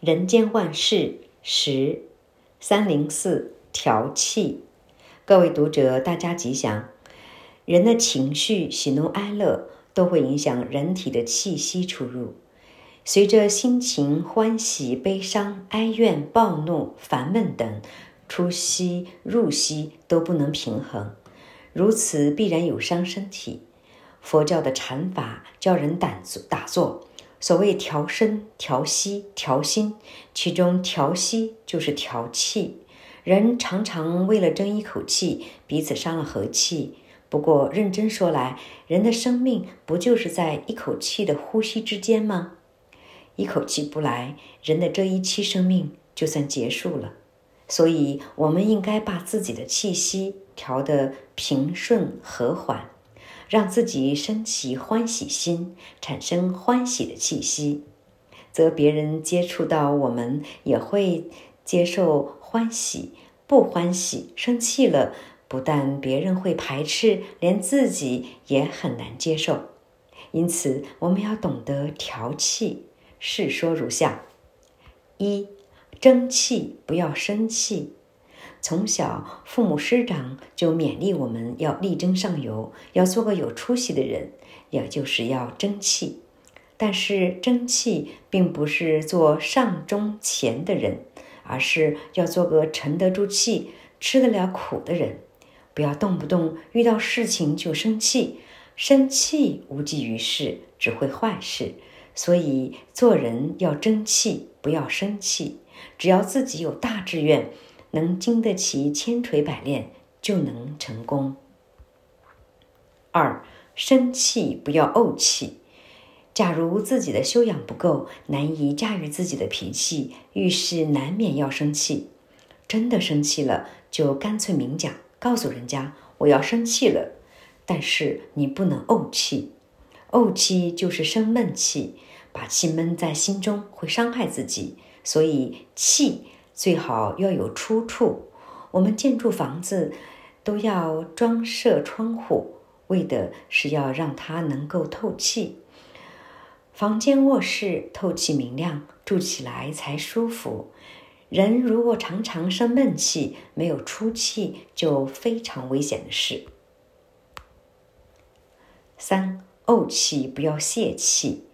人间万事十三零四调气，各位读者，大家吉祥。人的情绪喜怒哀乐都会影响人体的气息出入。随着心情欢喜、悲伤、哀怨、暴怒、烦闷等出息入息都不能平衡，如此必然有伤身体。佛教的禅法教人打坐打坐。所谓调身、调息、调心，其中调息就是调气。人常常为了争一口气，彼此伤了和气。不过认真说来，人的生命不就是在一口气的呼吸之间吗？一口气不来，人的这一期生命就算结束了。所以，我们应该把自己的气息调得平顺和缓。让自己升起欢喜心，产生欢喜的气息，则别人接触到我们也会接受欢喜。不欢喜、生气了，不但别人会排斥，连自己也很难接受。因此，我们要懂得调气。事说如下：一、争气，不要生气。从小，父母师长就勉励我们要力争上游，要做个有出息的人，也就是要争气。但是，争气并不是做上中前的人，而是要做个沉得住气、吃得了苦的人。不要动不动遇到事情就生气，生气无济于事，只会坏事。所以，做人要争气，不要生气。只要自己有大志愿。能经得起千锤百炼，就能成功。二，生气不要怄气。假如自己的修养不够，难以驾驭自己的脾气，遇事难免要生气。真的生气了，就干脆明讲，告诉人家我要生气了。但是你不能怄气，怄气就是生闷气，把气闷在心中会伤害自己。所以气。最好要有出处。我们建筑房子都要装设窗户，为的是要让它能够透气。房间卧室透气明亮，住起来才舒服。人如果常常生闷气，没有出气，就非常危险的事。三，怄气不要泄气。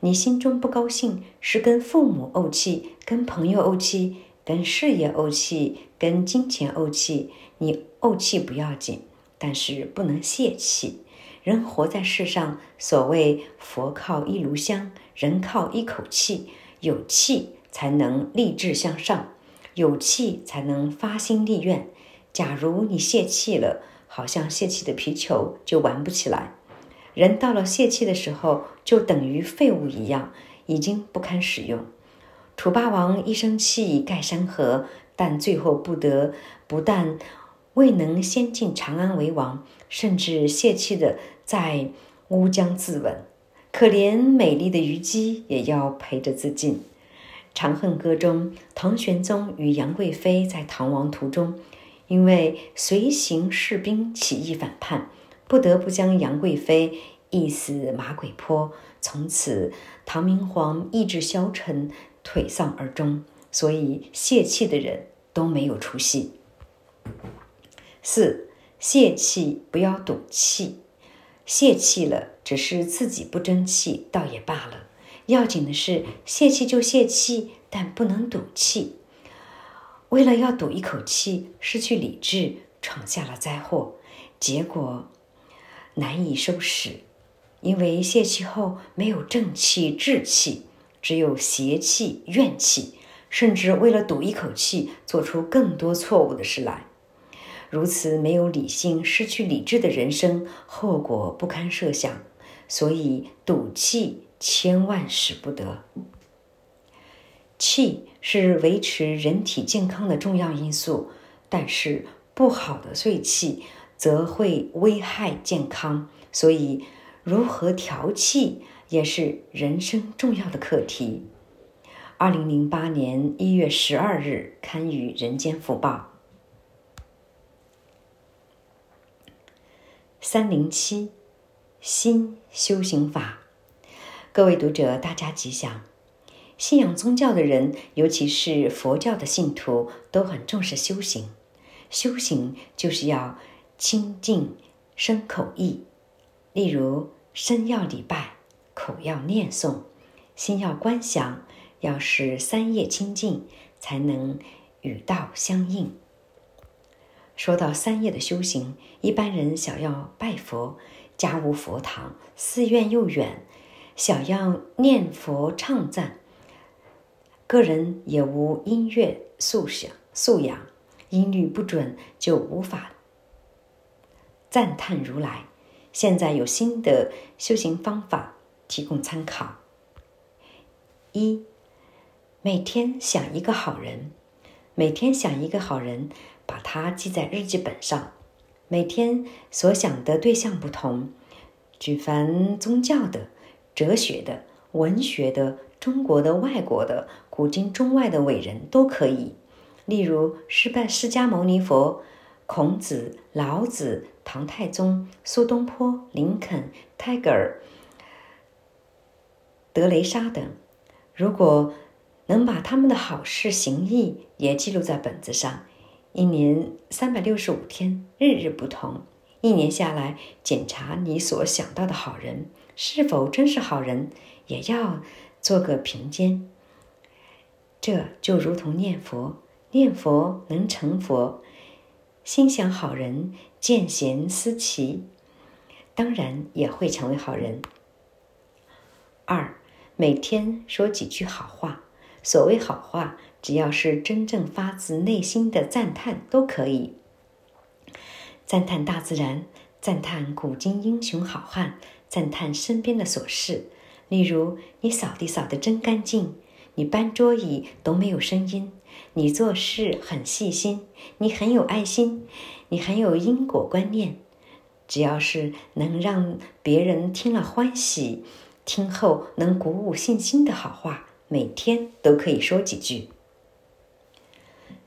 你心中不高兴，是跟父母怄气，跟朋友怄气。跟事业怄气，跟金钱怄气，你怄气不要紧，但是不能泄气。人活在世上，所谓佛靠一炉香，人靠一口气。有气才能立志向上，有气才能发心立愿。假如你泄气了，好像泄气的皮球就玩不起来。人到了泄气的时候，就等于废物一样，已经不堪使用。楚霸王一生气盖山河，但最后不得，不但未能先进长安为王，甚至泄气的在乌江自刎。可怜美丽的虞姬也要陪着自尽。《长恨歌》中，唐玄宗与杨贵妃在逃亡途中，因为随行士兵起义反叛，不得不将杨贵妃缢死马嵬坡。从此，唐明皇意志消沉。颓丧而终，所以泄气的人都没有出息。四，泄气不要赌气，泄气了只是自己不争气，倒也罢了。要紧的是泄气就泄气，但不能赌气。为了要赌一口气，失去理智，闯下了灾祸，结果难以收拾。因为泄气后没有正气、志气。只有邪气、怨气，甚至为了赌一口气，做出更多错误的事来。如此没有理性、失去理智的人生，后果不堪设想。所以赌气千万使不得。气是维持人体健康的重要因素，但是不好的岁气则会危害健康。所以如何调气？也是人生重要的课题。二零零八年一月十二日刊于《人间福报》。三零七，心修行法。各位读者，大家吉祥。信仰宗教的人，尤其是佛教的信徒，都很重视修行。修行就是要清净身口意。例如，身要礼拜，口要念诵，心要观想，要使三业清净，才能与道相应。说到三业的修行，一般人想要拜佛，家无佛堂，寺院又远，想要念佛唱赞。个人也无音乐素养，素养音律不准，就无法赞叹如来。现在有新的修行方法提供参考：一、每天想一个好人，每天想一个好人，把它记在日记本上。每天所想的对象不同，举凡宗教的、哲学的、文学的。中国的、外国的、古今中外的伟人都可以，例如释拜释迦牟尼佛、孔子、老子、唐太宗、苏东坡、林肯、泰戈尔、德雷莎等。如果能把他们的好事行义也记录在本子上，一年三百六十五天，日日不同，一年下来，检查你所想到的好人是否真是好人，也要。做个评鉴，这就如同念佛，念佛能成佛，心想好人，见贤思齐，当然也会成为好人。二，每天说几句好话。所谓好话，只要是真正发自内心的赞叹都可以。赞叹大自然，赞叹古今英雄好汉，赞叹身边的琐事。例如，你扫地扫得真干净，你搬桌椅都没有声音，你做事很细心，你很有爱心，你很有因果观念。只要是能让别人听了欢喜，听后能鼓舞信心的好话，每天都可以说几句。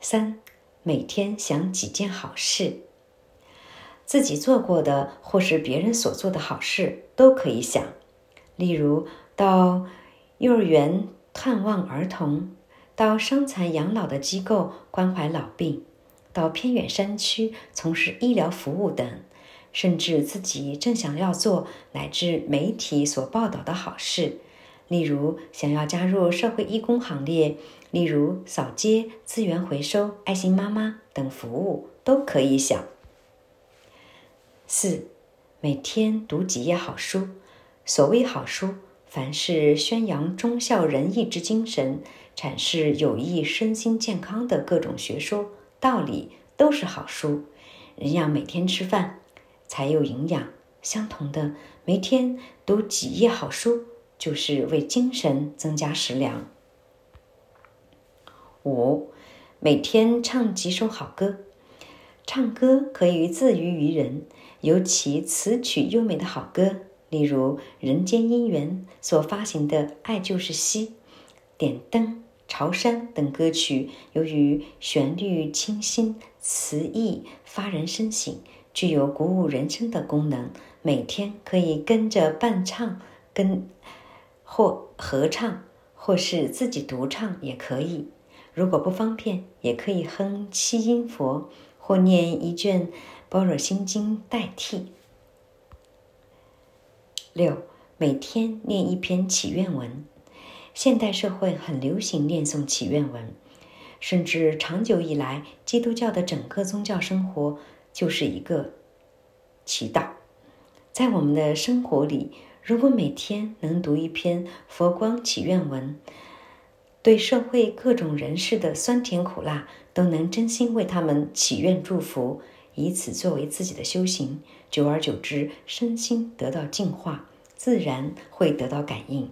三，每天想几件好事，自己做过的或是别人所做的好事都可以想。例如，到幼儿园探望儿童，到伤残养老的机构关怀老病，到偏远山区从事医疗服务等，甚至自己正想要做乃至媒体所报道的好事，例如想要加入社会义工行列，例如扫街、资源回收、爱心妈妈等服务都可以想。四，每天读几页好书。所谓好书，凡是宣扬忠孝仁义之精神、阐释有益身心健康的各种学说道理，都是好书。人要每天吃饭才有营养，相同的，每天读几页好书，就是为精神增加食粮。五，每天唱几首好歌。唱歌可以自娱于人，尤其词曲优美的好歌。例如《人间姻缘》所发行的《爱就是西》、《点灯》、《潮山》等歌曲，由于旋律清新、词意发人深省，具有鼓舞人心的功能。每天可以跟着伴唱，跟或合唱，或是自己独唱也可以。如果不方便，也可以哼七音佛，或念一卷《般若心经》代替。六，每天念一篇祈愿文。现代社会很流行念诵祈愿文，甚至长久以来，基督教的整个宗教生活就是一个祈祷。在我们的生活里，如果每天能读一篇佛光祈愿文，对社会各种人士的酸甜苦辣，都能真心为他们祈愿祝福。以此作为自己的修行，久而久之，身心得到净化，自然会得到感应。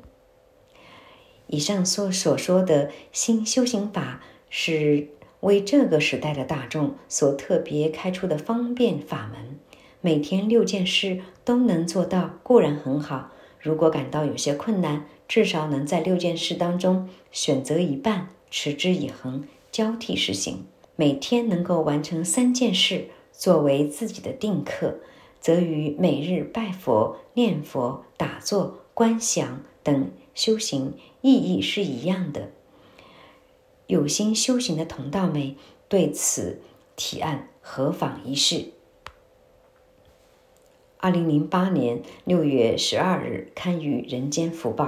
以上所所说的新修行法，是为这个时代的大众所特别开出的方便法门。每天六件事都能做到，固然很好。如果感到有些困难，至少能在六件事当中选择一半，持之以恒，交替实行。每天能够完成三件事。作为自己的定课，则与每日拜佛、念佛、打坐、观想等修行意义是一样的。有心修行的同道们对此提案何妨一试？二零零八年六月十二日刊于《人间福报》。